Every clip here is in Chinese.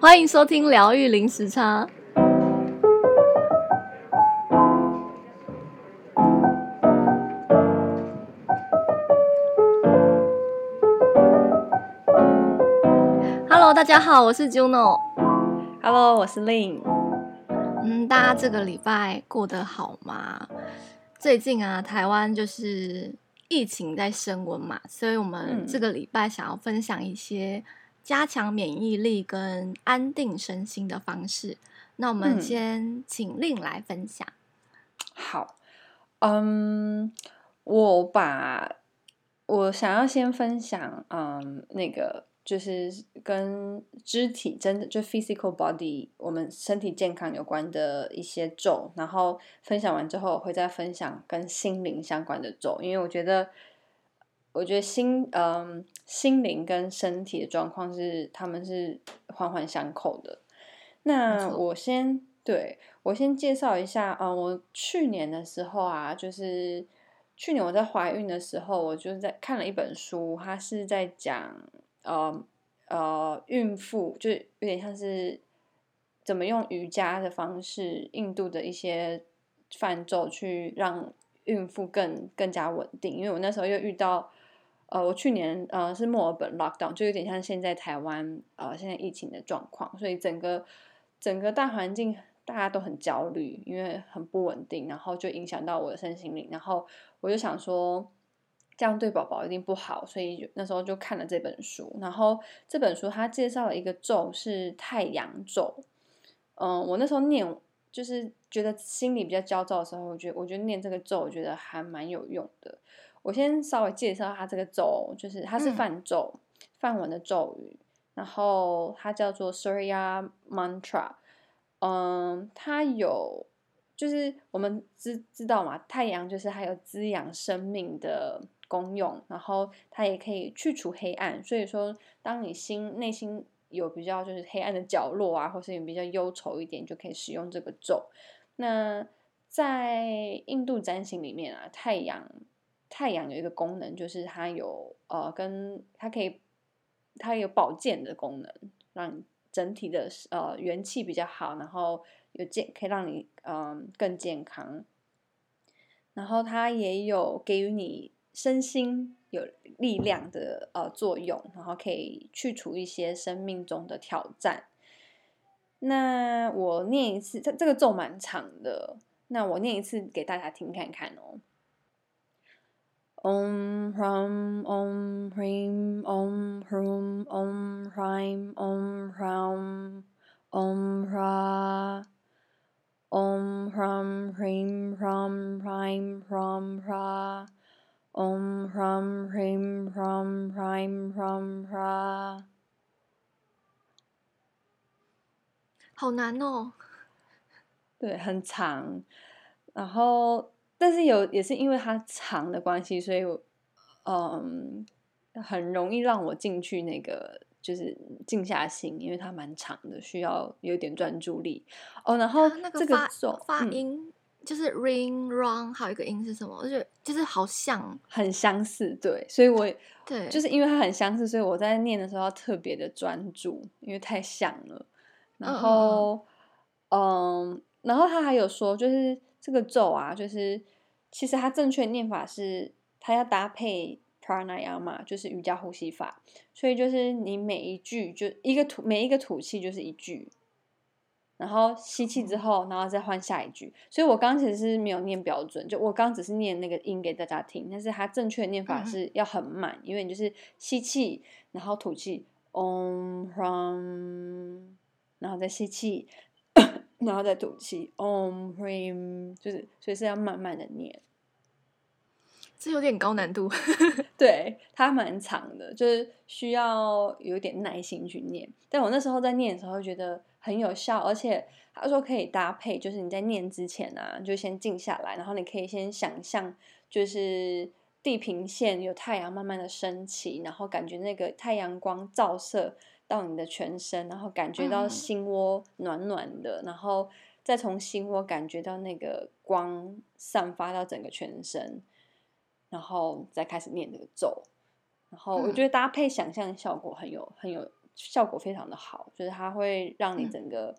欢迎收听疗愈零时差。Hello，大家好，我是 Juno。Hello，我是 Lin。嗯，大家这个礼拜过得好吗？最近啊，台湾就是疫情在升温嘛，所以我们这个礼拜想要分享一些加强免疫力跟安定身心的方式。那我们先请 Lin 来分享。好，嗯，我把我想要先分享，嗯，那个。就是跟肢体真的就 physical body 我们身体健康有关的一些咒，然后分享完之后，我会再分享跟心灵相关的咒，因为我觉得，我觉得心嗯心灵跟身体的状况是他们是环环相扣的。那我先对我先介绍一下啊、嗯，我去年的时候啊，就是去年我在怀孕的时候，我就在看了一本书，它是在讲。呃呃，孕妇就有点像是怎么用瑜伽的方式，印度的一些泛咒去让孕妇更更加稳定。因为我那时候又遇到，呃，我去年呃是墨尔本 lockdown，就有点像现在台湾呃现在疫情的状况，所以整个整个大环境大家都很焦虑，因为很不稳定，然后就影响到我的身心灵，然后我就想说。这样对宝宝一定不好，所以那时候就看了这本书。然后这本书它介绍了一个咒，是太阳咒。嗯，我那时候念，就是觉得心里比较焦躁的时候，我觉得我觉得念这个咒，我觉得还蛮有用的。我先稍微介绍它这个咒，就是它是梵咒，梵文的咒语，然后它叫做 Surya Mantra。嗯，它有，就是我们知知道嘛，太阳就是还有滋养生命的。功用，然后它也可以去除黑暗。所以说，当你心内心有比较就是黑暗的角落啊，或是你比较忧愁一点，就可以使用这个咒。那在印度占星里面啊，太阳太阳有一个功能，就是它有呃，跟它可以它有保健的功能，让整体的呃元气比较好，然后有健可以让你嗯、更健康。然后它也有给予你。身心有力量的呃作用，然后可以去除一些生命中的挑战。那我念一次，这这个咒蛮长的，那我念一次给大家听看看哦。Om Ram Om Hrim Om Hrum Om Hrim Om Ram Om Ra Om Ram Hrim Ram Hrim Ram Ra Om Ram Rim Ram Rim Ram Ra，好难哦。对，很长。然后，但是有也是因为它长的关系，所以我嗯，很容易让我进去那个就是静下心，因为它蛮长的，需要有点专注力。哦，然后那个发发音。嗯就是 ring run，还有一个音是什么？我觉得就是好像很相似，对，所以我 对，就是因为它很相似，所以我在念的时候要特别的专注，因为太像了。然后，嗯，嗯，然后他还有说，就是这个咒啊，就是其实它正确念法是它要搭配 pranayama，就是瑜伽呼吸法，所以就是你每一句就一个吐，每一个吐气就是一句。然后吸气之后，然后再换下一句。所以我刚刚其实是没有念标准，就我刚刚只是念那个音给大家听。但是它正确的念法是要很慢，嗯、因为你就是吸气，然后吐气，Om Ram，然后再吸气，然后再吐气，Om Ram，就是所以是要慢慢的念。这有点高难度，对，它蛮长的，就是需要有点耐心去念。但我那时候在念的时候觉得很有效，而且他说可以搭配，就是你在念之前啊，就先静下来，然后你可以先想象，就是地平线有太阳慢慢的升起，然后感觉那个太阳光照射到你的全身，然后感觉到心窝暖暖的，嗯、然后再从心窝感觉到那个光散发到整个全身。然后再开始念这个咒，然后我觉得搭配想象效果很有很有，效果非常的好，就是它会让你整个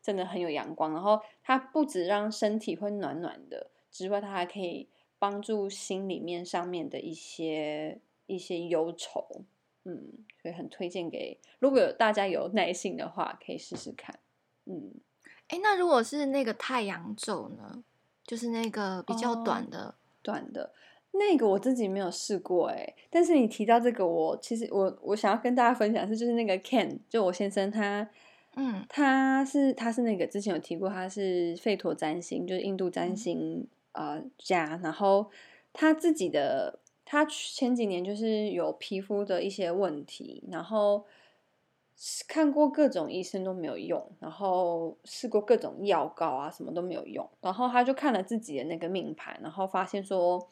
真的很有阳光，嗯、然后它不止让身体会暖暖的之外，它还可以帮助心里面上面的一些一些忧愁，嗯，所以很推荐给如果有大家有耐性的话，可以试试看，嗯，哎，那如果是那个太阳咒呢，就是那个比较短的、哦、短的。那个我自己没有试过哎，但是你提到这个我，我其实我我想要跟大家分享是，就是那个 Ken，就我先生他，嗯，他是他是那个之前有提过，他是费陀占星，就是印度占星呃家，然后他自己的他前几年就是有皮肤的一些问题，然后看过各种医生都没有用，然后试过各种药膏啊什么都没有用，然后他就看了自己的那个命盘，然后发现说。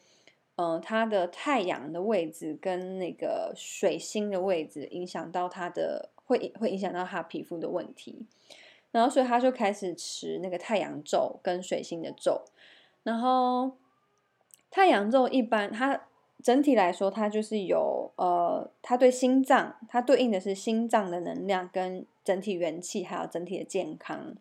嗯、他的太阳的位置跟那个水星的位置影响到他的，会会影响到他皮肤的问题。然后，所以他就开始持那个太阳咒跟水星的咒。然后，太阳咒一般，他整体来说，它就是有呃，它对心脏，它对应的是心脏的能量跟整体元气，还有整体的健康。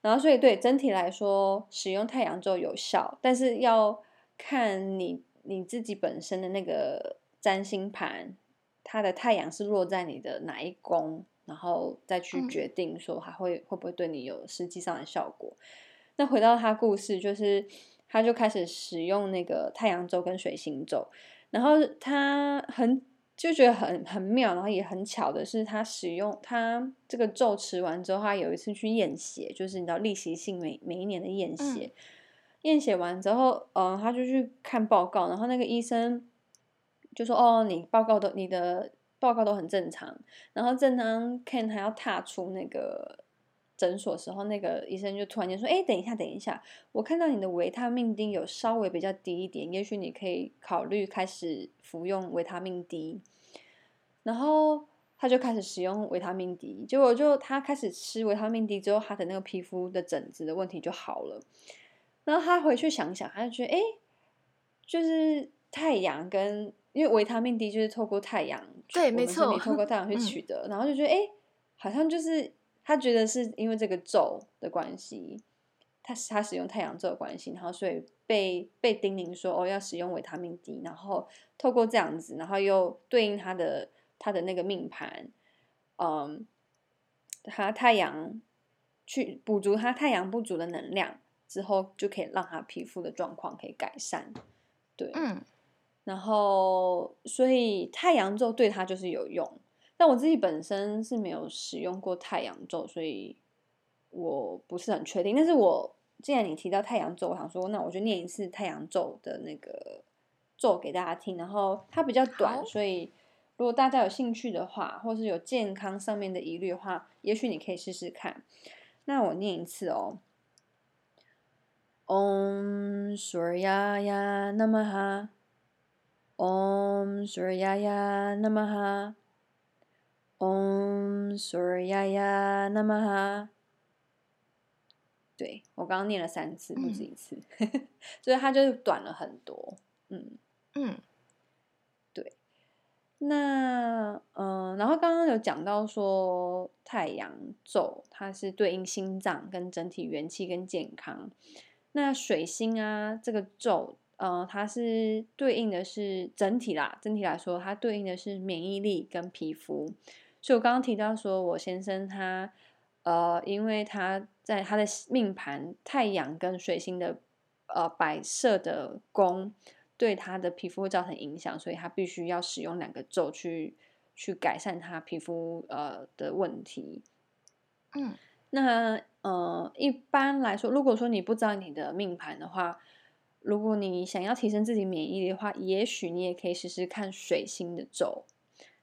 然后，所以对整体来说，使用太阳咒有效，但是要看你。你自己本身的那个占星盘，它的太阳是落在你的哪一宫，然后再去决定说它会会不会对你有实际上的效果。那回到他故事，就是他就开始使用那个太阳咒跟水星咒，然后他很就觉得很很妙，然后也很巧的是，他使用他这个咒持完之后，他有一次去验血，就是你知道例行性每每一年的验血。嗯验血完之后，嗯、呃，他就去看报告，然后那个医生就说：“哦，你报告都你的报告都很正常。”然后正当 Ken 还要踏出那个诊所时候，那个医生就突然间说：“哎，等一下，等一下，我看到你的维他命 D 有稍微比较低一点，也许你可以考虑开始服用维他命 D。”然后他就开始使用维他命 D，结果就他开始吃维他命 D 之后，他的那个皮肤的疹子的问题就好了。然后他回去想想，他就觉得，哎，就是太阳跟因为维他命 D 就是透过太阳，对，没错，你透过太阳去取得，嗯、然后就觉得，哎，好像就是他觉得是因为这个咒的关系，他他使用太阳咒的关系，然后所以被被叮咛说，哦，要使用维他命 D，然后透过这样子，然后又对应他的他的那个命盘，嗯，他太阳去补足他太阳不足的能量。之后就可以让他皮肤的状况可以改善，对，嗯，然后所以太阳咒对他就是有用，但我自己本身是没有使用过太阳咒，所以我不是很确定。但是我既然你提到太阳咒，我想说，那我就念一次太阳咒的那个咒给大家听。然后它比较短，所以如果大家有兴趣的话，或是有健康上面的疑虑的话，也许你可以试试看。那我念一次哦。Om Suryaya Namaha Om Suryaya Namaha Om Suryaya Namaha 对，我刚刚念了三次，不止一次，嗯、所以它就短了很多。嗯嗯，对。那嗯、呃，然后刚刚有讲到说太阳咒，它是对应心脏跟整体元气跟健康。那水星啊，这个咒，呃，它是对应的是整体啦，整体来说，它对应的是免疫力跟皮肤。所以我刚刚提到说，我先生他，呃，因为他在他的命盘太阳跟水星的呃摆设的宫，对他的皮肤会造成影响，所以他必须要使用两个咒去去改善他皮肤呃的问题。嗯。那呃，一般来说，如果说你不知道你的命盘的话，如果你想要提升自己免疫力的话，也许你也可以试试看水星的咒。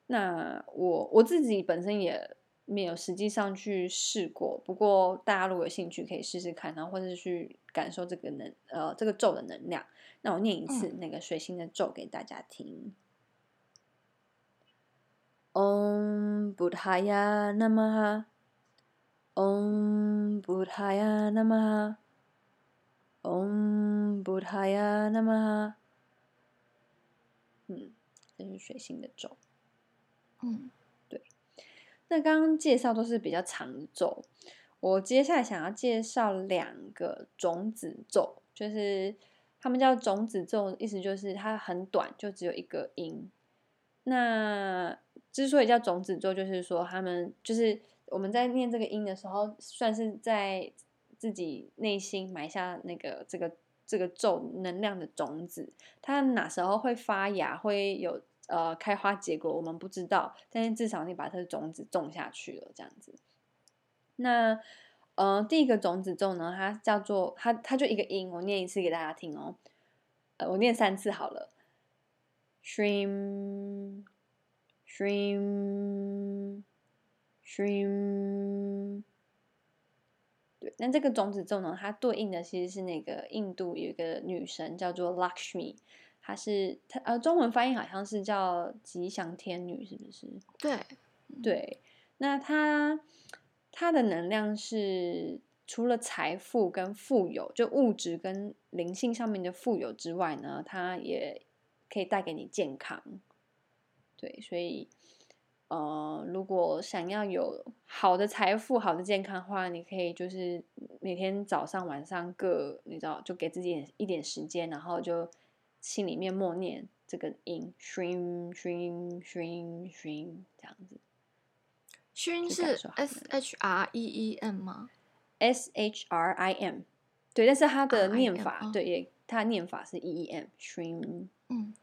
那我我自己本身也没有实际上去试过，不过大家如果有兴趣，可以试试看，然后或者是去感受这个能呃这个咒的能量。那我念一次那个水星的咒给大家听。Om Budhaya Namaha Om Budhaya Namaha Om Budhaya Namaha 嗯，这是水星的咒。嗯，对。那刚刚介绍都是比较长的咒，我接下来想要介绍两个种子咒，就是他们叫种子咒，意思就是它很短，就只有一个音。那之所以叫种子咒，就是说他们就是我们在念这个音的时候，算是在自己内心埋下那个这个这个咒能量的种子。它哪时候会发芽，会有呃开花结果，我们不知道。但是至少你把它的种子种下去了，这样子。那呃，第一个种子种呢，它叫做它它就一个音，我念一次给大家听哦。呃，我念三次好了。Shrim, shrim, shrim。对，那这个种子种呢，它对应的其实是那个印度有一个女神叫做 Lakshmi，她是她呃中文翻译好像是叫吉祥天女，是不是？对，对。那她她的能量是除了财富跟富有，就物质跟灵性上面的富有之外呢，她也可以带给你健康，对，所以，呃，如果想要有好的财富、好的健康的话，你可以就是每天早上、晚上各，你知道，就给自己一点时间，然后就心里面默念这个音，shrim shrim shrim shrim 这样子。shrim 是 S H R E E M 吗？S H R I M，对，但是它的念法，对，也它的念法是 E E M，shrim，嗯。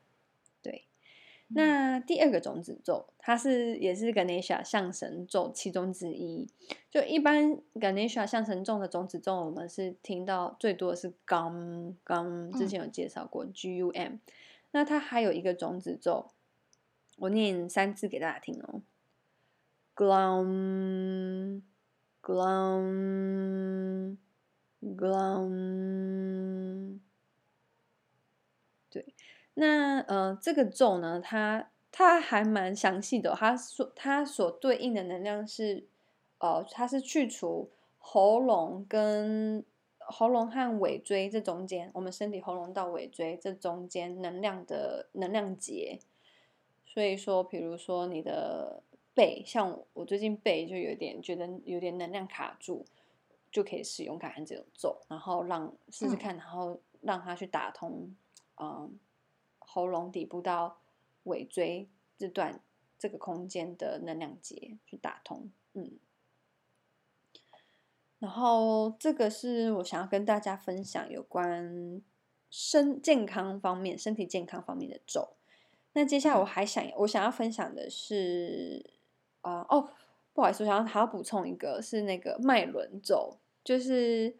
那第二个种子咒，它是也是 Ganesha 象神咒其中之一。就一般 Ganesha 象神咒的种子咒，我们是听到最多的是 Gum Gum，之前有介绍过 G U M。那它还有一个种子咒，我念三次给大家听哦。Glum Glum Glum，那呃，这个咒呢，它它还蛮详细的哦。它所它所对应的能量是，呃，它是去除喉咙跟喉咙和尾椎这中间，我们身体喉咙到尾椎这中间能量的能量结。所以说，比如说你的背，像我最近背就有点觉得有点能量卡住，就可以使用感恩这种咒，然后让试试看，然后让它去打通，嗯。呃喉咙底部到尾椎这段这个空间的能量结去打通，嗯，然后这个是我想要跟大家分享有关身健康方面、身体健康方面的咒。那接下来我还想我想要分享的是啊、呃、哦，不好意思，我想要还要补充一个是那个脉轮咒，就是。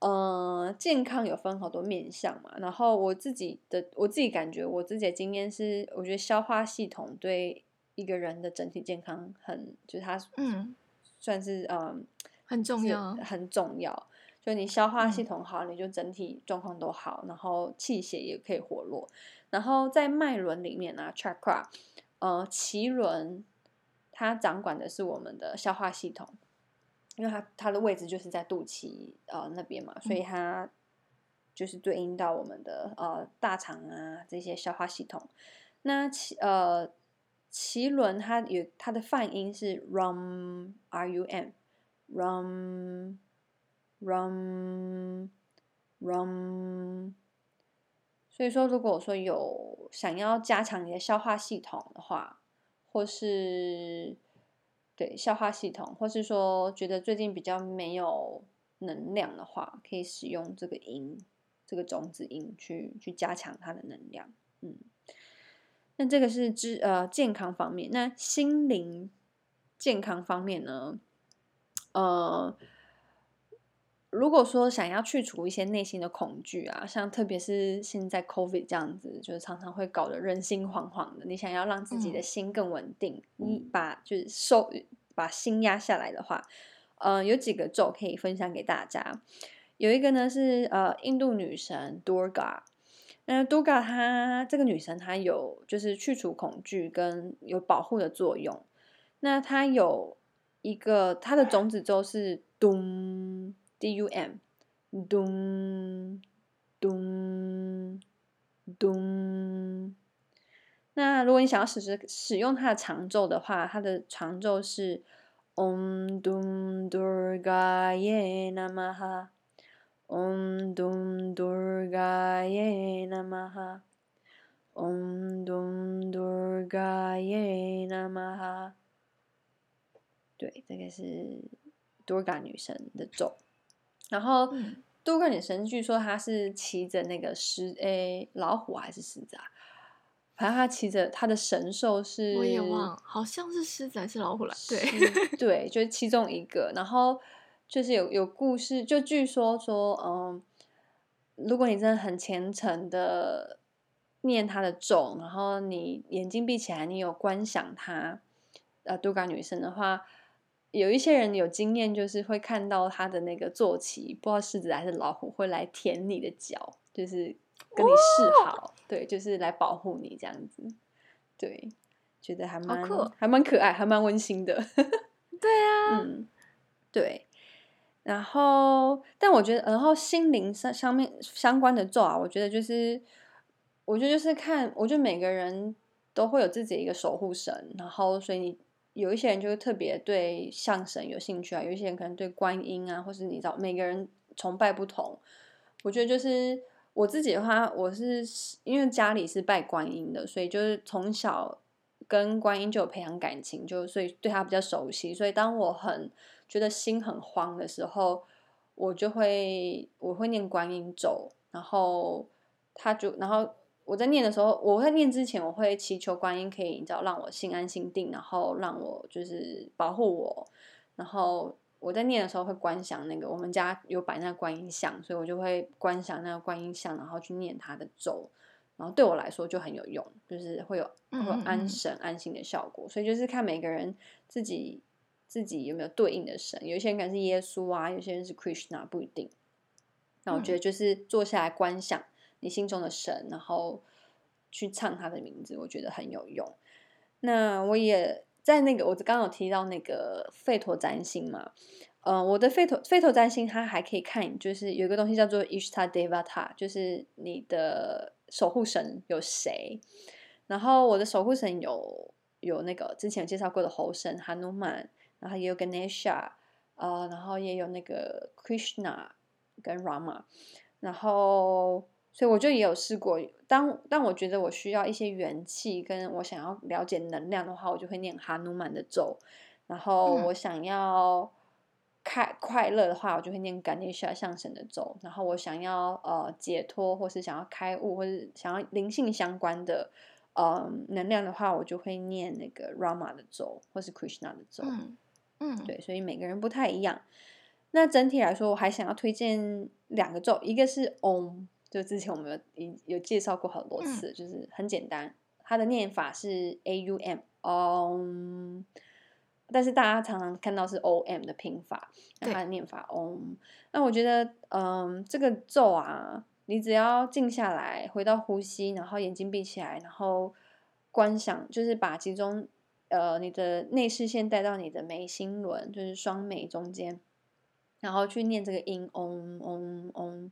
呃，健康有分好多面向嘛，然后我自己的我自己感觉，我自己的经验是，我觉得消化系统对一个人的整体健康很，就是它嗯，算是嗯、呃、很重要，很重要。就你消化系统好，嗯、你就整体状况都好，然后气血也可以活络。然后在脉轮里面呢、啊、，chakra，呃，脐轮它掌管的是我们的消化系统。因为它它的位置就是在肚脐呃那边嘛，所以它就是对应到我们的呃大肠啊这些消化系统。那脐呃脐轮它有它的泛音是 rum r u m rum rum rum。所以说，如果说有想要加强你的消化系统的话，或是对消化系统，或是说觉得最近比较没有能量的话，可以使用这个音，这个种子音去去加强它的能量。嗯，那这个是知呃健康方面，那心灵健康方面呢？呃。如果说想要去除一些内心的恐惧啊，像特别是现在 COVID 这样子，就是常常会搞得人心惶惶的。你想要让自己的心更稳定，嗯、你把就是收把心压下来的话，呃，有几个咒可以分享给大家。有一个呢是呃印度女神 Durga，那 Durga 她这个女神她有就是去除恐惧跟有保护的作用。那她有一个她的种子咒是咚。D U M，咚咚咚。那如果你想要使使使用它的长咒的话，它的长咒是 Om Dum Durgaye Namaha Om Dum Durgaye Namaha Om Dum Durgaye Namaha。对，这个是 Durga 女神的咒。然后 Durga 女神据说她是骑着那个狮，诶，老虎还是狮子啊？反正他骑着他的神兽是，我也忘，好像是狮子还是老虎来？对 对，就是其中一个。然后就是有有故事，就据说说，嗯，如果你真的很虔诚的念他的咒，然后你眼睛闭起来，你有观想他，呃，杜嘎女神的话，有一些人有经验，就是会看到他的那个坐骑，不知道狮子还是老虎，会来舔你的脚，就是。跟你示好，哦，对，就是来保护你这样子，对，觉得还蛮还蛮可爱，还蛮温馨的。对啊，嗯，对。然后，但我觉得，然后心灵上上面相关的咒啊，我觉得就是，我觉得就是看，我觉得每个人都会有自己一个守护神，然后所以你有一些人就是特别对相神有兴趣啊，有一些人可能对观音啊，或是你知道，每个人崇拜不同，我觉得就是。我自己的话，我是因为家里是拜观音的，所以就是从小跟观音就有培养感情，就所以对他比较熟悉。所以当我很觉得心很慌的时候，我就会我会念观音咒，然后他就然后我在念的时候，我在念之前，我会祈求观音可以你知道让我心安心定，然后让我就是保护我，然后。我在念的时候会观想那个，我们家有摆那个观音像，所以我就会观想那个观音像，然后去念他的咒，然后对我来说就很有用，就是会有会有安神安心的效果。所以就是看每个人自己自己有没有对应的神，有一些人可能是耶稣啊，有些人是 Krishna，不一定。那我觉得就是坐下来观想你心中的神，然后去唱他的名字，我觉得很有用。那我也。在那个，我刚刚有提到那个吠陀占星嘛，嗯、我的吠陀吠陀占星它还可以看，就是有一个东西叫做 Ishta Devata，就是你的守护神有谁。然后我的守护神有有那个之前介绍过的猴神 Hanuman，然后也有 Ganesha，呃，然后也有那个 Krishna 跟 Rama，然后。所以我就也有试过，当当我觉得我需要一些元气，跟我想要了解能量的话，我就会念哈努曼的咒；然后我想要开快乐的话，我就会念甘尼夏象神的咒；然后我想要呃解脱，或是想要开悟，或是想要灵性相关的呃能量的话，我就会念那个 Rama 的咒，或是 Krishna 的咒。嗯，嗯，对，所以每个人不太一样。那整体来说，我还想要推荐两个咒，一个是 Om。就之前我们有有有介绍过很多次，嗯、就是很简单，它的念法是 A U M 但是大家常常看到是 O M 的拼法，那它的念法 Om。那我觉得，嗯，这个咒啊，你只要静下来，回到呼吸，然后眼睛闭起来，然后观想，就是把其中呃你的内视线带到你的眉心轮，就是双眉中间，然后去念这个音 Om Om Om。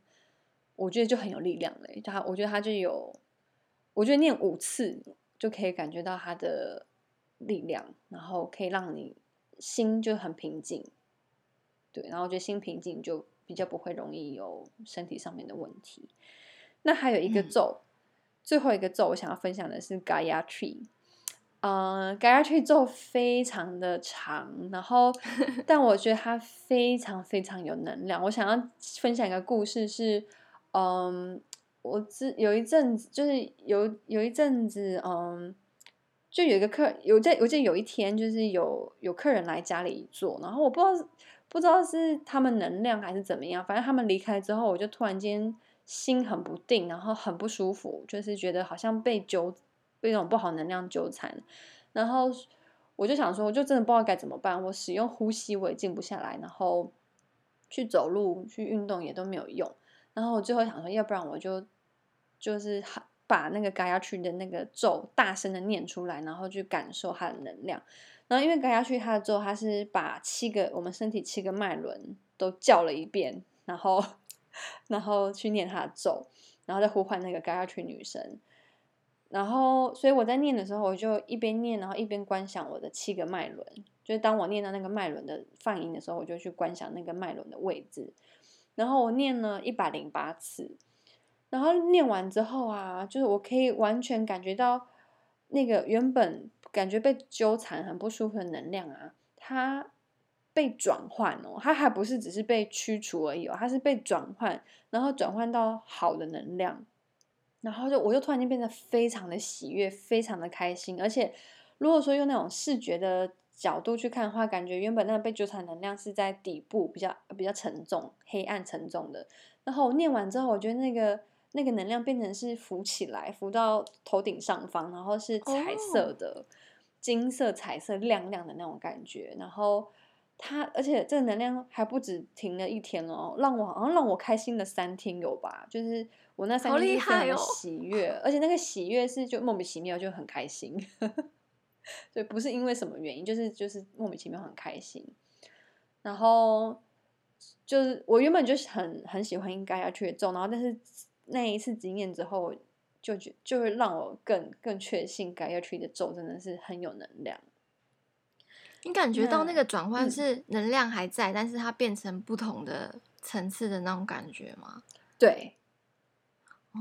我觉得就很有力量嘞，他我觉得他就有，我觉得念五次就可以感觉到他的力量，然后可以让你心就很平静，对，然后我觉得心平静就比较不会容易有身体上面的问题。那还有一个咒，嗯、最后一个咒我想要分享的是 Gayatri，嗯，Gayatri 咒非常的长，然后 但我觉得它非常非常有能量。我想要分享一个故事是。嗯，我之有一阵子，就是有有一阵子，嗯，就有一个客，有在，我记得有一天，就是有有客人来家里坐，然后我不知道不知道是他们能量还是怎么样，反正他们离开之后，我就突然间心很不定，然后很不舒服，就是觉得好像被纠被那种不好能量纠缠，然后我就想说，我就真的不知道该怎么办，我使用呼吸我也静不下来，然后去走路去运动也都没有用。然后我最后想说，要不然我就就是把那个 Gayatri 的那个咒大声的念出来，然后去感受它的能量。然后因为 Gayatri 它的咒，它是把七个我们身体七个脉轮都叫了一遍，然后 然后去念它的咒，然后再呼唤那个 Gayatri 女神。然后，所以我在念的时候，我就一边念，然后一边观想我的七个脉轮。就是当我念到那个脉轮的泛音的时候，我就去观想那个脉轮的位置。然后我念了一百零八次。然后念完之后啊，就是我可以完全感觉到那个原本感觉被纠缠很不舒服的能量啊，它被转换哦，它还不是只是被驱除而已哦，它是被转换，然后转换到好的能量。然后就我就突然间变得非常的喜悦，非常的开心。而且如果说用那种视觉的角度去看的话，感觉原本那个被纠缠能量是在底部比较比较沉重、黑暗沉重的。然后我念完之后，我觉得那个那个能量变成是浮起来，浮到头顶上方，然后是彩色的、oh. 金色、彩色亮亮的那种感觉。然后它，而且这个能量还不止停了一天哦，让我好像让我开心了三天有吧，就是。我那三天是非常喜悦，哦、而且那个喜悦是就莫名其妙就很开心，对，不是因为什么原因，就是就是莫名其妙很开心。然后就是我原本就是很很喜欢应该要去做，然后但是那一次经验之后，就觉就会让我更更确信该要去的咒真的是很有能量。你感觉到那个转换是能量还在，嗯、但是它变成不同的层次的那种感觉吗？对。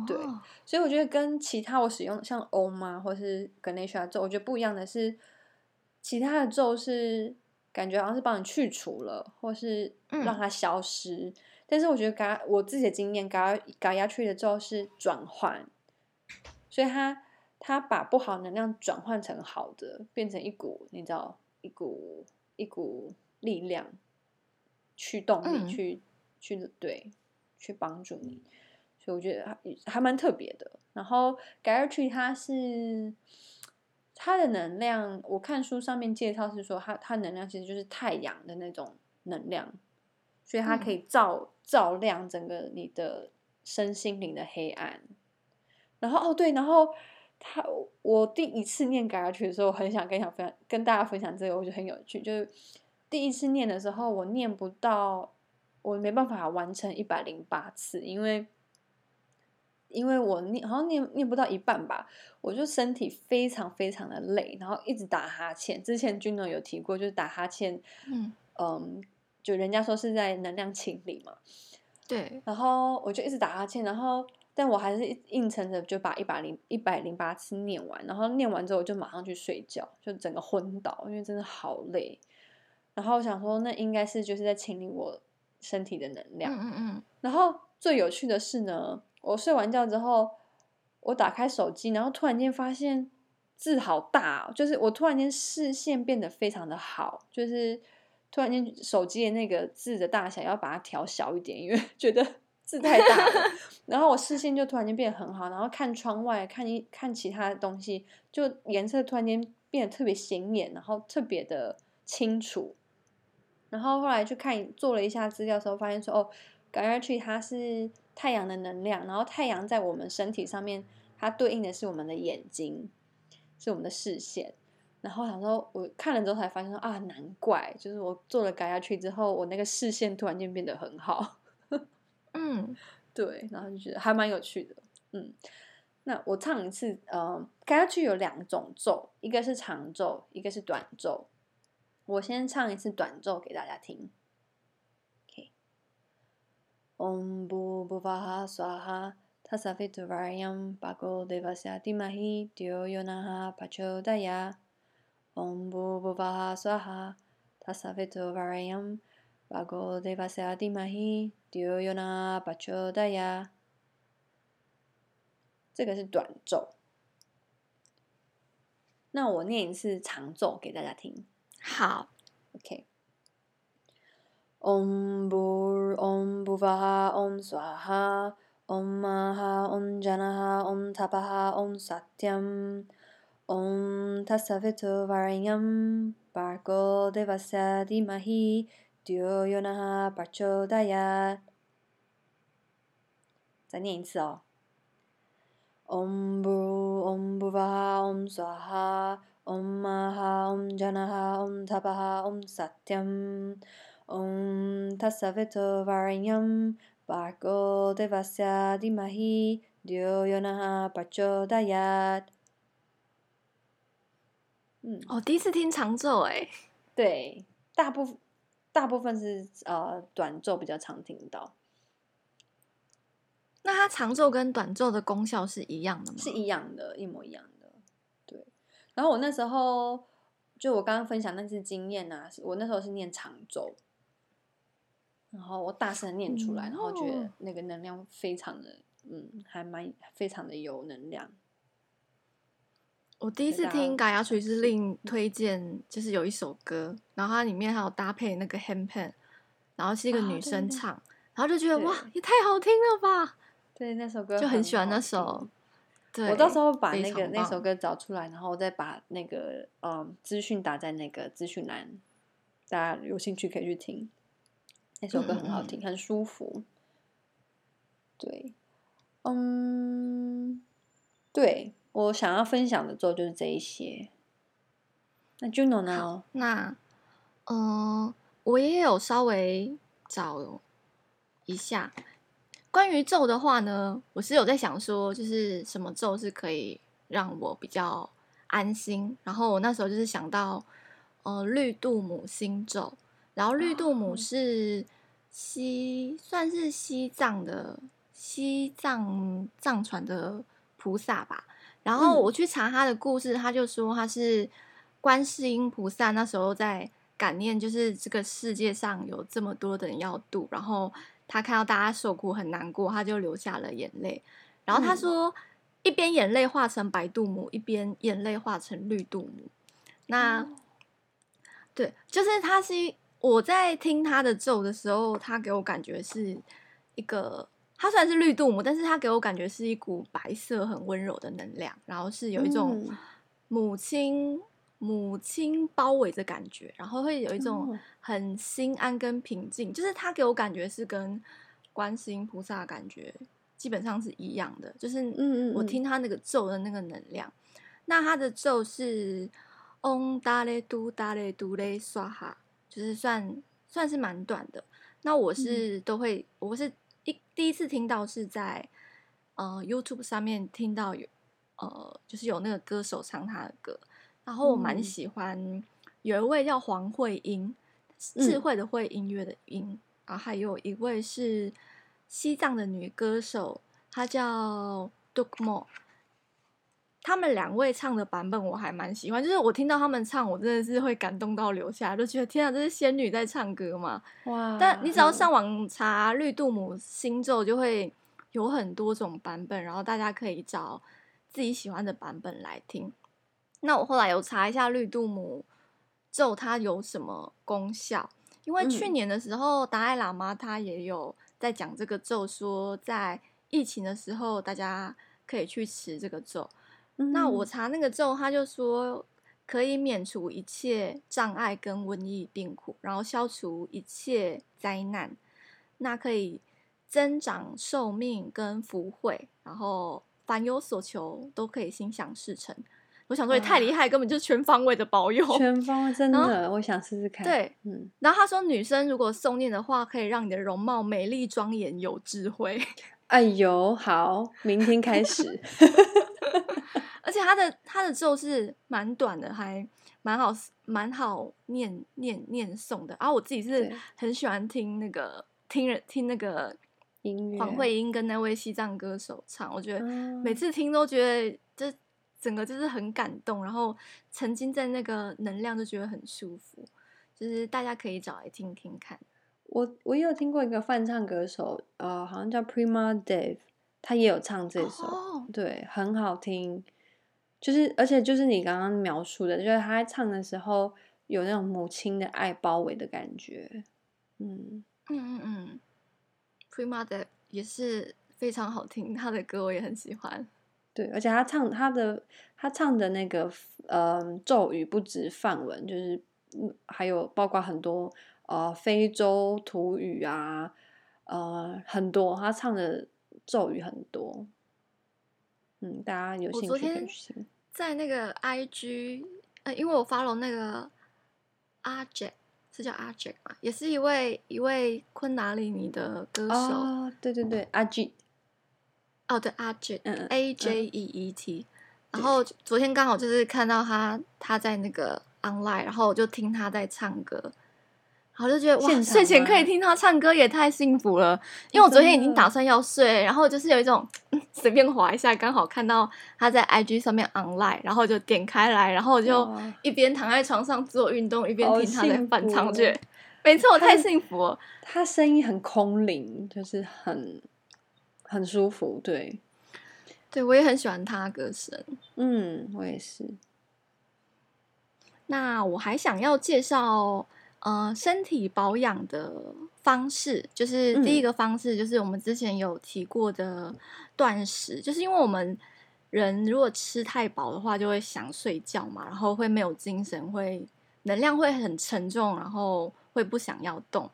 对，所以我觉得跟其他我使用像 Om 啊，或是 Ganesha 咒，我觉得不一样的是，其他的咒是感觉好像是帮你去除了，或是让它消失。嗯、但是我觉得 Ga 我自己的经验，Ga Gayatri 的咒是转换，所以它它把不好能量转换成好的，变成一股你知道一股一股力量驱动你去、嗯、去对去帮助你。所以我觉得还还蛮特别的。然后 Gayatri 它是它的能量，我看书上面介绍是说它它能量其实就是太阳的那种能量，所以它可以照、嗯、照亮整个你的身心灵的黑暗。然后哦对，然后他我第一次念 Gayatri 的时候，我很想跟想分享跟大家分享这个，我觉得很有趣。就是第一次念的时候，我念不到，我没办法完成一百零八次，因为。因为我念好像念念不到一半吧，我就身体非常非常的累，然后一直打哈欠。之前君诺有提过，就是打哈欠，嗯嗯，就人家说是在能量清理嘛。对。然后我就一直打哈欠，然后但我还是硬撑着就把一百零一百零八次念完，然后念完之后我就马上去睡觉，就整个昏倒，因为真的好累。然后我想说，那应该是就是在清理我身体的能量。嗯嗯嗯。然后最有趣的是呢。我睡完觉之后，我打开手机，然后突然间发现字好大，就是我突然间视线变得非常的好，就是突然间手机的那个字的大小要把它调小一点，因为觉得 字太大了。然后我视线就突然间变得很好，然后看窗外，看一看其他的东西，就颜色突然间变得特别显眼，然后特别的清楚。然后后来去看做了一下资料的时候，发现说哦。Gayatri 它是太阳的能量，然后太阳在我们身体上面，它对应的是我们的眼睛，是我们的视线。然后想说，我看了之后才发现说啊，难怪，就是我做了 Gayatri 之后，我那个视线突然间变得很好。嗯，对，然后就觉得还蛮有趣的。嗯，那我唱一次，呃，Gayatri 有两种奏，一个是长奏，一个是短奏。我先唱一次短奏给大家听。Om Bhuvavaha Swaha Tasaviturvariam Bhargo Devasya Dhimahi Dhyo yonaha Prachodayat Om Bhuvavaha Swaha Tasaviturvariam Bhargo Devasya Dhimahi Dhyo yonaha Prachodayat 这个是短咒，那我念一次长咒给大家听。好，OK。Om Bhur Om Bhuvaha Om Swaha Om Maha Om Janaha Om Tapaha Om Satyam Om Tasaviturvarinyam Bhargo Devasya Dhimahi Dhyo Yo Nah Prachodayat 再念一次哦。Om Bhur Om Bhuvaha Om Swaha Om Maha Om Janaha Om Tapaha Om Satyam Om Bhargo Devasya Yo Nah Prachodayat 嗯，哦，第一次听长奏哎，对，大部分大部分是呃短奏比较常听到。那它长奏跟短奏的功效是一样的吗？是一样的，一模一样的。对。然后我那时候就我刚刚分享那次经验啊，我那时候是念长奏，然后我大声念出来，嗯、然后觉得那个能量非常的，嗯，还蛮非常的有能量。我第一次听嘎雅锤之令推荐，就是有一首歌，然后它里面还有搭配那个 handpan，然后是一个女生唱，哦、对对对，然后就觉得哇，也太好听了吧！对，那首歌就很喜欢那首。对，我到时候把那个那首歌找出来，然后我再把那个嗯资讯打在那个资讯栏，大家有兴趣可以去听。那首歌很好听，嗯、很舒服。对，嗯，对，我想要分享的咒就是这一些。那 Juno 呢？那嗯、呃，我也有稍微找一下。关于咒的话呢，我是有在想说，就是什么咒是可以让我比较安心。然后我那时候就是想到，呃，绿度母心咒。然后绿度母是西，算是西藏的西藏藏传的菩萨吧。然后我去查他的故事，他就说他是观世音菩萨那时候在感念，就是这个世界上有这么多的人要度，然后。他看到大家受苦很难过，他就流下了眼泪。然后他说，一边眼泪化成白度母，一边眼泪化成绿度母。那、哦、对，就是他是我在听他的咒的时候，他给我感觉是一个，他虽然是绿度母，但是他给我感觉是一股白色很温柔的能量，然后是有一种母亲。母亲包围的感觉，然后会有一种很心安跟平静，就是他给我感觉是跟观世音菩萨的感觉基本上是一样的，就是嗯，我听他那个咒的那个能量。嗯嗯，那他的咒是嗡达咧嘟达咧嘟咧刷哈，就是算算是蛮短的。那我是都会，我是一第一次听到是在呃 YouTube 上面听到有呃，就是有那个歌手唱他的歌。然后我蛮喜欢有一位叫黄慧英，智慧的慧，音乐的音，嗯、然后还有一位是西藏的女歌手，她叫 Dukmo。他们两位唱的版本我还蛮喜欢，就是我听到他们唱，我真的是会感动到流下来，就觉得天啊，这是仙女在唱歌嘛！哇！但你只要上网查绿度母心咒，就会有很多种版本，然后大家可以找自己喜欢的版本来听。那我后来有查一下绿度母咒，它有什么功效？因为去年的时候，达赖喇嘛他也有在讲这个咒，说在疫情的时候，大家可以去持这个咒。嗯、那我查那个咒，他就说可以免除一切障碍跟瘟疫病苦，然后消除一切灾难，那可以增长寿命跟福慧，然后凡有所求都可以心想事成。我想说也太厉害，根本就是全方位的保佑，全方位 真的，我想试试看。对，嗯。然后他说，女生如果诵念的话，可以让你的容貌美丽庄严有智慧。哎呦，好，明天开始。而且他的他的咒是蛮短的，还蛮好蛮好念念念诵的。然后我自己是很喜欢听那个听人听那个音乐，黄慧英跟那位西藏歌手唱，我觉得每次听都觉得这。整个就是很感动，然后沉浸在那个能量，就觉得很舒服。就是大家可以找来听听看。我我也有听过一个翻唱歌手，呃，好像叫 Prima Dave，他也有唱这首，哦、对，很好听。就是而且就是你刚刚描述的，就是他在唱的时候有那种母亲的爱包围的感觉。嗯嗯嗯嗯，Prima Dave 也是非常好听，他的歌我也很喜欢。对，而且他唱他的他唱的那个呃咒语不止梵文，就是还有包括很多呃非洲土语啊，呃很多他唱的咒语很多，嗯，大家有兴趣可以去。在那个 IG，呃，因为我 follow 那个阿 Jack，是叫阿 Jack 嘛，也是一位一位昆达里尼的歌手。哦，对对对，阿 J。哦，对，阿 Jet，A J E E T，然后昨天刚好就是看到他他在那个 online，然后我就听他在唱歌，然后就觉得哇，睡前可以听他唱歌也太幸福了。因为我昨天已经打算要睡，然后就是有一种随便滑一下，刚好看到他在 IG 上面 online，然后就点开来，然后就一边躺在床上做运动，一边听他在翻唱，觉得没错，我太幸福了。他声音很空灵，就是很很舒服，对。对，我也很喜欢他歌声。嗯，我也是。那我还想要介绍，呃，身体保养的方式，就是第一个方式，就是我们之前有提过的断食，嗯、就是因为我们人如果吃太饱的话，就会想睡觉嘛，然后会没有精神，会能量会很沉重，然后会不想要动。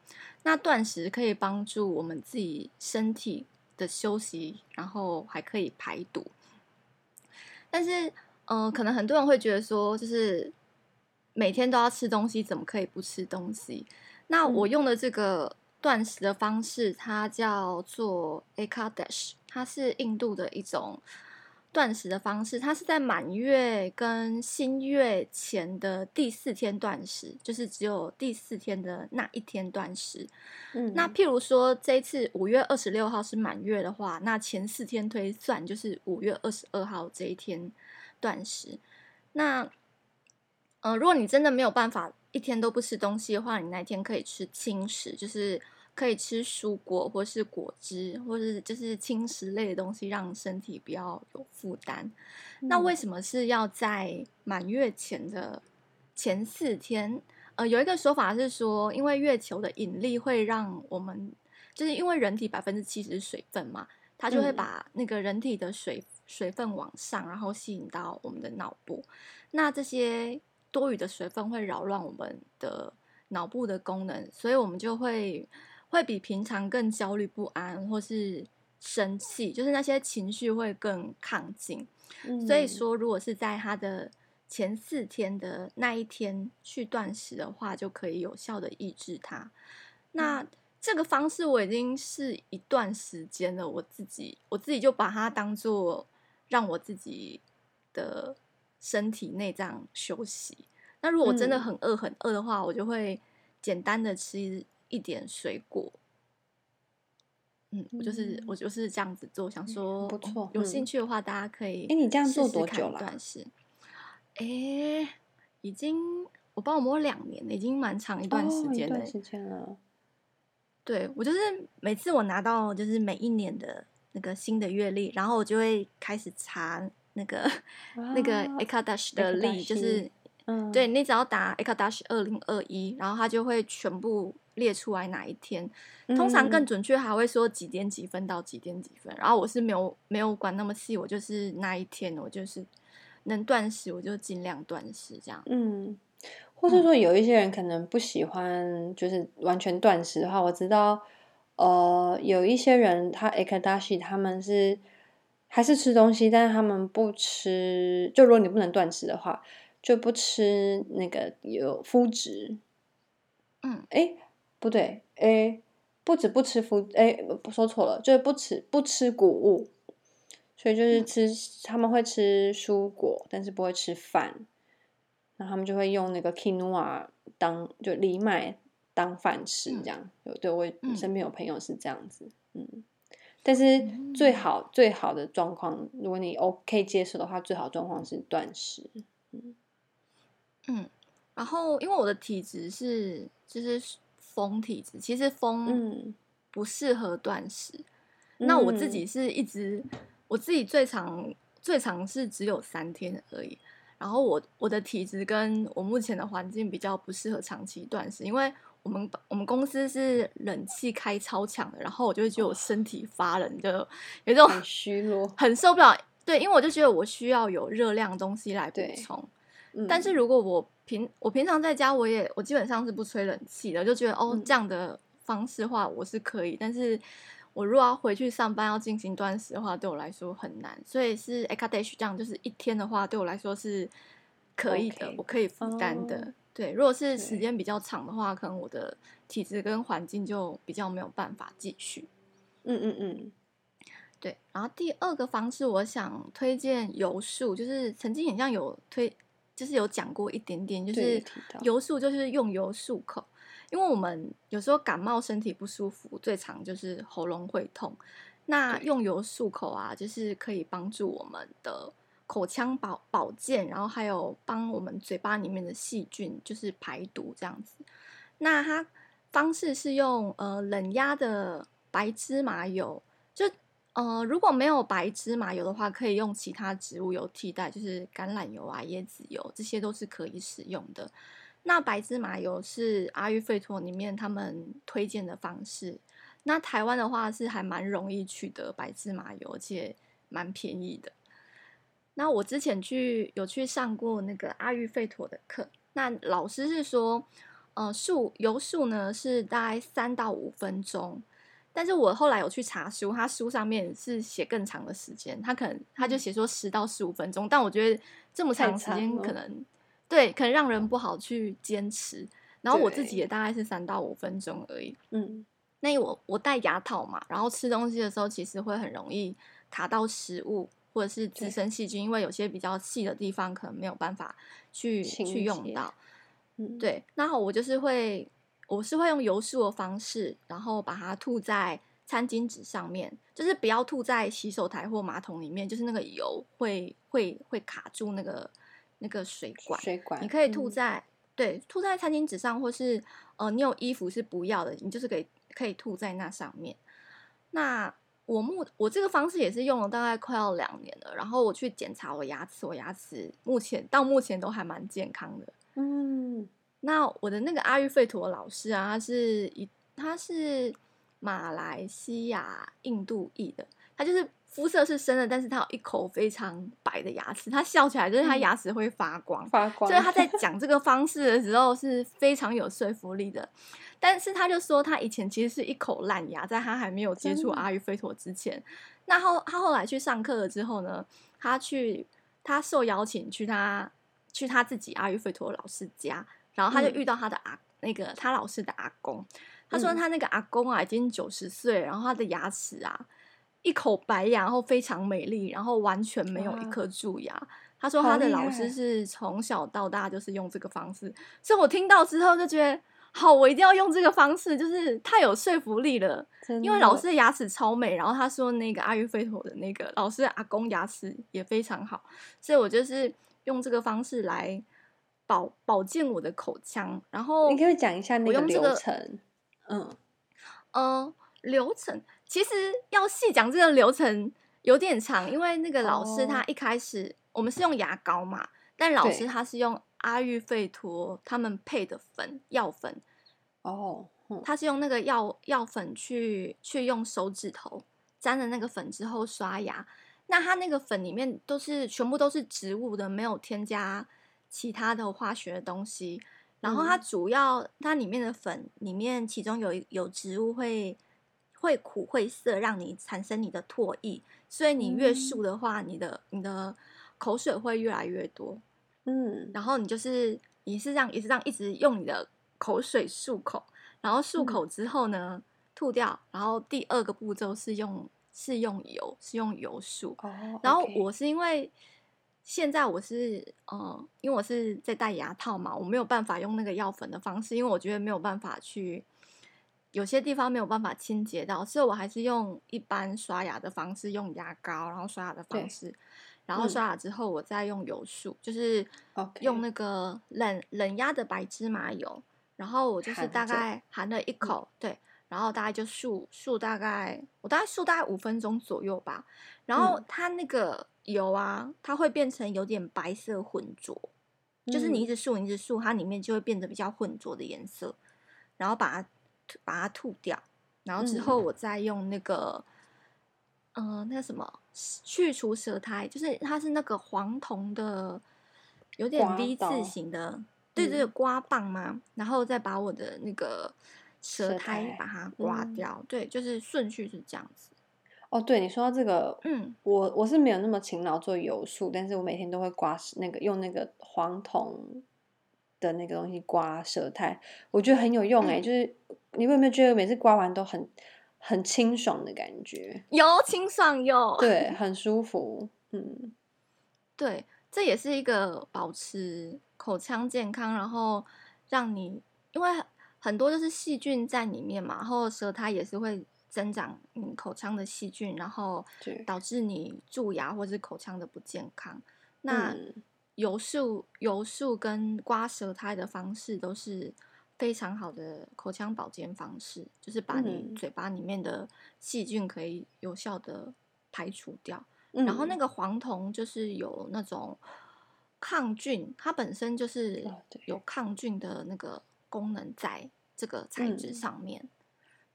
那断食可以帮助我们自己身体的休息，然后还可以排毒。但是，呃，可能很多人会觉得说，就是每天都要吃东西，怎么可以不吃东西？那我用的这个断食的方式，它叫做 Ekadashi，它是印度的一种。断食的方式，它是在满月跟新月前的第四天断食，就是只有第四天的那一天断食。嗯，那譬如说这一次五月二十六号是满月的话，那前四天推算就是五月二十二号这一天断食。那，呃，如果你真的没有办法一天都不吃东西的话，你那一天可以吃轻食，就是。可以吃蔬果，或是果汁，或是就是轻食类的东西，让身体不要有负担。嗯。那为什么是要在满月前的前四天？呃，有一个说法是说，因为月球的引力会让我们，就是因为人体百分之七十是水分嘛，它就会把那个人体的水水分往上，然后吸引到我们的脑部。那这些多余的水分会扰乱我们的脑部的功能，所以我们就会。会比平常更焦虑不安，或是生气，就是那些情绪会更亢进。嗯。所以说，如果是在他的前四天的那一天去断食的话，就可以有效的抑制它。那这个方式我已经是一段时间了，我自己我自己就把它当做让我自己的身体内脏休息。那如果真的很饿很饿的话，我就会简单的吃。一点水果，嗯，我就是我就是这样子做，想说不错，有兴趣的话，大家可以。哎，你这样做多久了？断食，哎，已经我帮我摸两年了，已经蛮长一段时间了。时间了。对，我就是每次我拿到就是每一年的那个新的月历，然后我就会开始查那个那个 Ekadashi 的历，就是嗯，对，你只要打 Ekadashi 二零二一，然后它就会全部。列出来哪一天，通常更准确还会说几点几分到几点几分。嗯、然后我是没有没有管那么细，我就是那一天，我就是能断食我就尽量断食这样。嗯，或者说有一些人可能不喜欢就是完全断食的话，我知道，呃，有一些人他 Ekadashi 他们是还是吃东西，但是他们不吃。就如果你不能断食的话，就不吃那个有麸质。嗯，哎。不对，哎，不止不吃麸，诶，不说错了，就是不吃不吃谷物，所以就是吃、嗯、他们会吃蔬果，但是不会吃饭，然后他们就会用那个 quinoa 当就藜麦当饭吃，这样。有、嗯、对我身边有朋友是这样子，嗯，嗯但是最好最好的状况，如果你 OK 接受的话，最好状况是断食，嗯。嗯，然后因为我的体质是就是。风体质其实风不适合断食，嗯、那我自己是一直我自己最长最长是只有三天而已。然后我我的体质跟我目前的环境比较不适合长期断食，因为我们我们公司是冷气开超强的，然后我就会觉得我身体发冷，就有这种很虚弱，很受不了。对，因为我就觉得我需要有热量东西来补充。嗯、但是如果我平我平常在家，我也我基本上是不吹冷气的，就觉得哦这样的方式的话我是可以。嗯、但是我如果要回去上班要进行断食的话，对我来说很难。所以是 Ekadashi 这样，就是一天的话对我来说是可以的.我可以负担的。Oh. 对，如果是时间比较长的话，可能我的体质跟环境就比较没有办法继续。嗯嗯嗯。对，然后第二个方式，我想推荐油漱，就是曾经好像有推，就是有讲过一点点，就是油漱就是用油漱口，因为我们有时候感冒身体不舒服，最常就是喉咙会痛，那用油漱口啊，就是可以帮助我们的口腔保保健，然后还有帮我们嘴巴里面的细菌就是排毒这样子。那它方式是用呃冷压的白芝麻油，就。呃，如果没有白芝麻油的话，可以用其他植物油替代，就是橄榄油啊、椰子油，这些都是可以使用的。那白芝麻油是阿育吠陀里面他们推荐的方式。那台湾的话是还蛮容易取得白芝麻油，而且蛮便宜的。那我之前去有去上过那个阿育吠陀的课，那老师是说，呃，数游数呢是大概三到五分钟。但是我后来有去查书，他书上面是写更长的时间，他可能他就写说十到十五分钟，但我觉得这么长时间可能对，可能让人不好去坚持。然后我自己也大概是三到五分钟而已。嗯，那我我戴牙套嘛，然后吃东西的时候其实会很容易卡到食物或者是滋生细菌，因为有些比较细的地方可能没有办法去去用到。嗯，对，然后我就是会。我是会用油漱的方式，然后把它吐在餐巾纸上面，就是不要吐在洗手台或马桶里面，就是那个油会会会卡住那个那个水管。水管，你可以吐在、嗯、对，吐在餐巾纸上，或是呃，你有衣服是不要的，你就是可以可以吐在那上面。那我目我这个方式也是用了大概快要两年了，然后我去检查我牙齿，我牙齿目前到目前都还蛮健康的。嗯。那我的那个阿育吠陀老师啊，他是一他是马来西亚印度裔的，他就是肤色是深的，但是他有一口非常白的牙齿，他笑起来就是他牙齿会发光，发光。所以他在讲这个方式的时候是非常有说服力的。但是他就说他以前其实是一口烂牙，在他还没有接触阿育吠陀之前，那后他后来去上课了之后呢，他去他受邀请去他去他自己阿育吠陀老师家。然后他就遇到他的阿、嗯、那个他老师的阿公，他说他那个阿公啊已经九十岁，然后他的牙齿啊一口白牙，然后非常美丽，然后完全没有一颗蛀牙。他说他的老师是从小到大就是用这个方式，所以我听到之后就觉得好，我一定要用这个方式，就是太有说服力了。因为老师的牙齿超美，然后他说那个阿育吠陀的那个老师的阿公牙齿也非常好，所以我就是用这个方式来。保保健我的口腔，然后你可以讲一下那个流程。嗯，呃，流程其实要细讲这个流程有点长，因为那个老师他一开始、哦、我们是用牙膏嘛，但老师他是用阿育吠陀他们配的粉药粉。哦，嗯、他是用那个药药粉去去用手指头沾了那个粉之后刷牙，那他那个粉里面都是全部都是植物的，没有添加。其他的化学的东西，然后它主要、嗯、它里面的粉里面，其中有有植物会会苦会涩，让你产生你的唾液，所以你越漱的话，嗯、你的你的口水会越来越多。嗯，然后你就是也是这样也是这样一直用你的口水漱口，然后漱口之后呢、嗯、吐掉，然后第二个步骤是用是用油是用油漱。哦，然后我是因为。现在我是嗯，因为我是在戴牙套嘛，我没有办法用那个药粉的方式，因为我觉得没有办法去有些地方没有办法清洁到，所以我还是用一般刷牙的方式，用牙膏，然后刷牙的方式，然后刷牙之后我再用油漱，嗯、就是用那个冷冷压的白芝麻油，然后我就是大概含了一口，嗯、对，然后大概就漱漱大概我大概漱大概五分钟左右吧，然后它那个。油啊，它会变成有点白色浑浊，嗯、就是你一直漱，你一直漱，它里面就会变得比较浑浊的颜色，然后把它把它吐掉，然后之后我再用那个，嗯、呃，那个什么去除舌苔，就是它是那个黄铜的，有点 V 字形的，对对，刮棒嘛，嗯、然后再把我的那个舌苔把它刮掉，嗯、对，就是顺序是这样子。哦，对，你说到这个，嗯，我我是没有那么勤劳做油漱，但是我每天都会刮那个用那个黄铜的那个东西刮舌苔，我觉得很有用哎，嗯、就是你有没有觉得每次刮完都很很清爽的感觉，有清爽有，对，很舒服，嗯，对，这也是一个保持口腔健康，然后让你，因为很多就是细菌在里面嘛，然后舌苔也是会增长你口腔的细菌，然后导致你蛀牙或是口腔的不健康。那油漱、油漱跟刮舌苔的方式都是。非常好的口腔保健方式，就是把你嘴巴里面的细菌可以有效的排除掉。嗯、然后那个黄酮就是有那种抗菌，它本身就是有抗菌的那个功能在这个材质上面。嗯、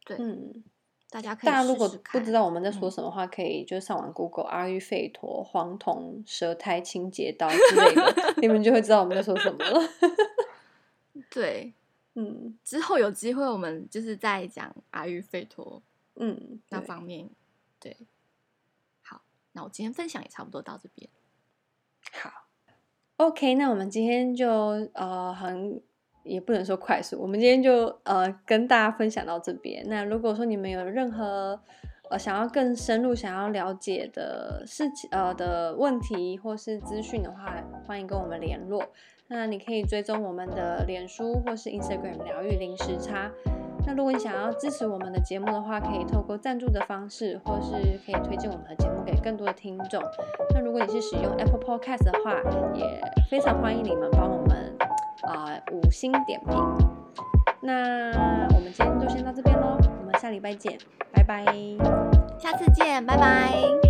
对，嗯，大家可以。大家如果不知道我们在说什么的话，嗯、可以就上网 Google 阿育吠陀黄铜舌苔清洁刀之类的，你们就会知道我们在说什么了。对。嗯，之后有机会我们就是再讲阿育吠陀，嗯，那方面，对，对，好，那我今天分享也差不多到这边。好，OK，那我们今天就呃很也不能说快速，我们今天就呃跟大家分享到这边。那如果说你们有任何呃想要更深入想要了解的事情呃的问题或是资讯的话，欢迎跟我们联络。那你可以追踪我们的脸书或是 Instagram 疗愈零时差。那如果你想要支持我们的节目的话，可以透过赞助的方式，或是可以推荐我们的节目给更多的听众。那如果你是使用 Apple Podcast 的话，也非常欢迎你们帮我们、呃、五星点评。那我们今天就先到这边喽，我们下礼拜见，拜拜。下次见，拜拜。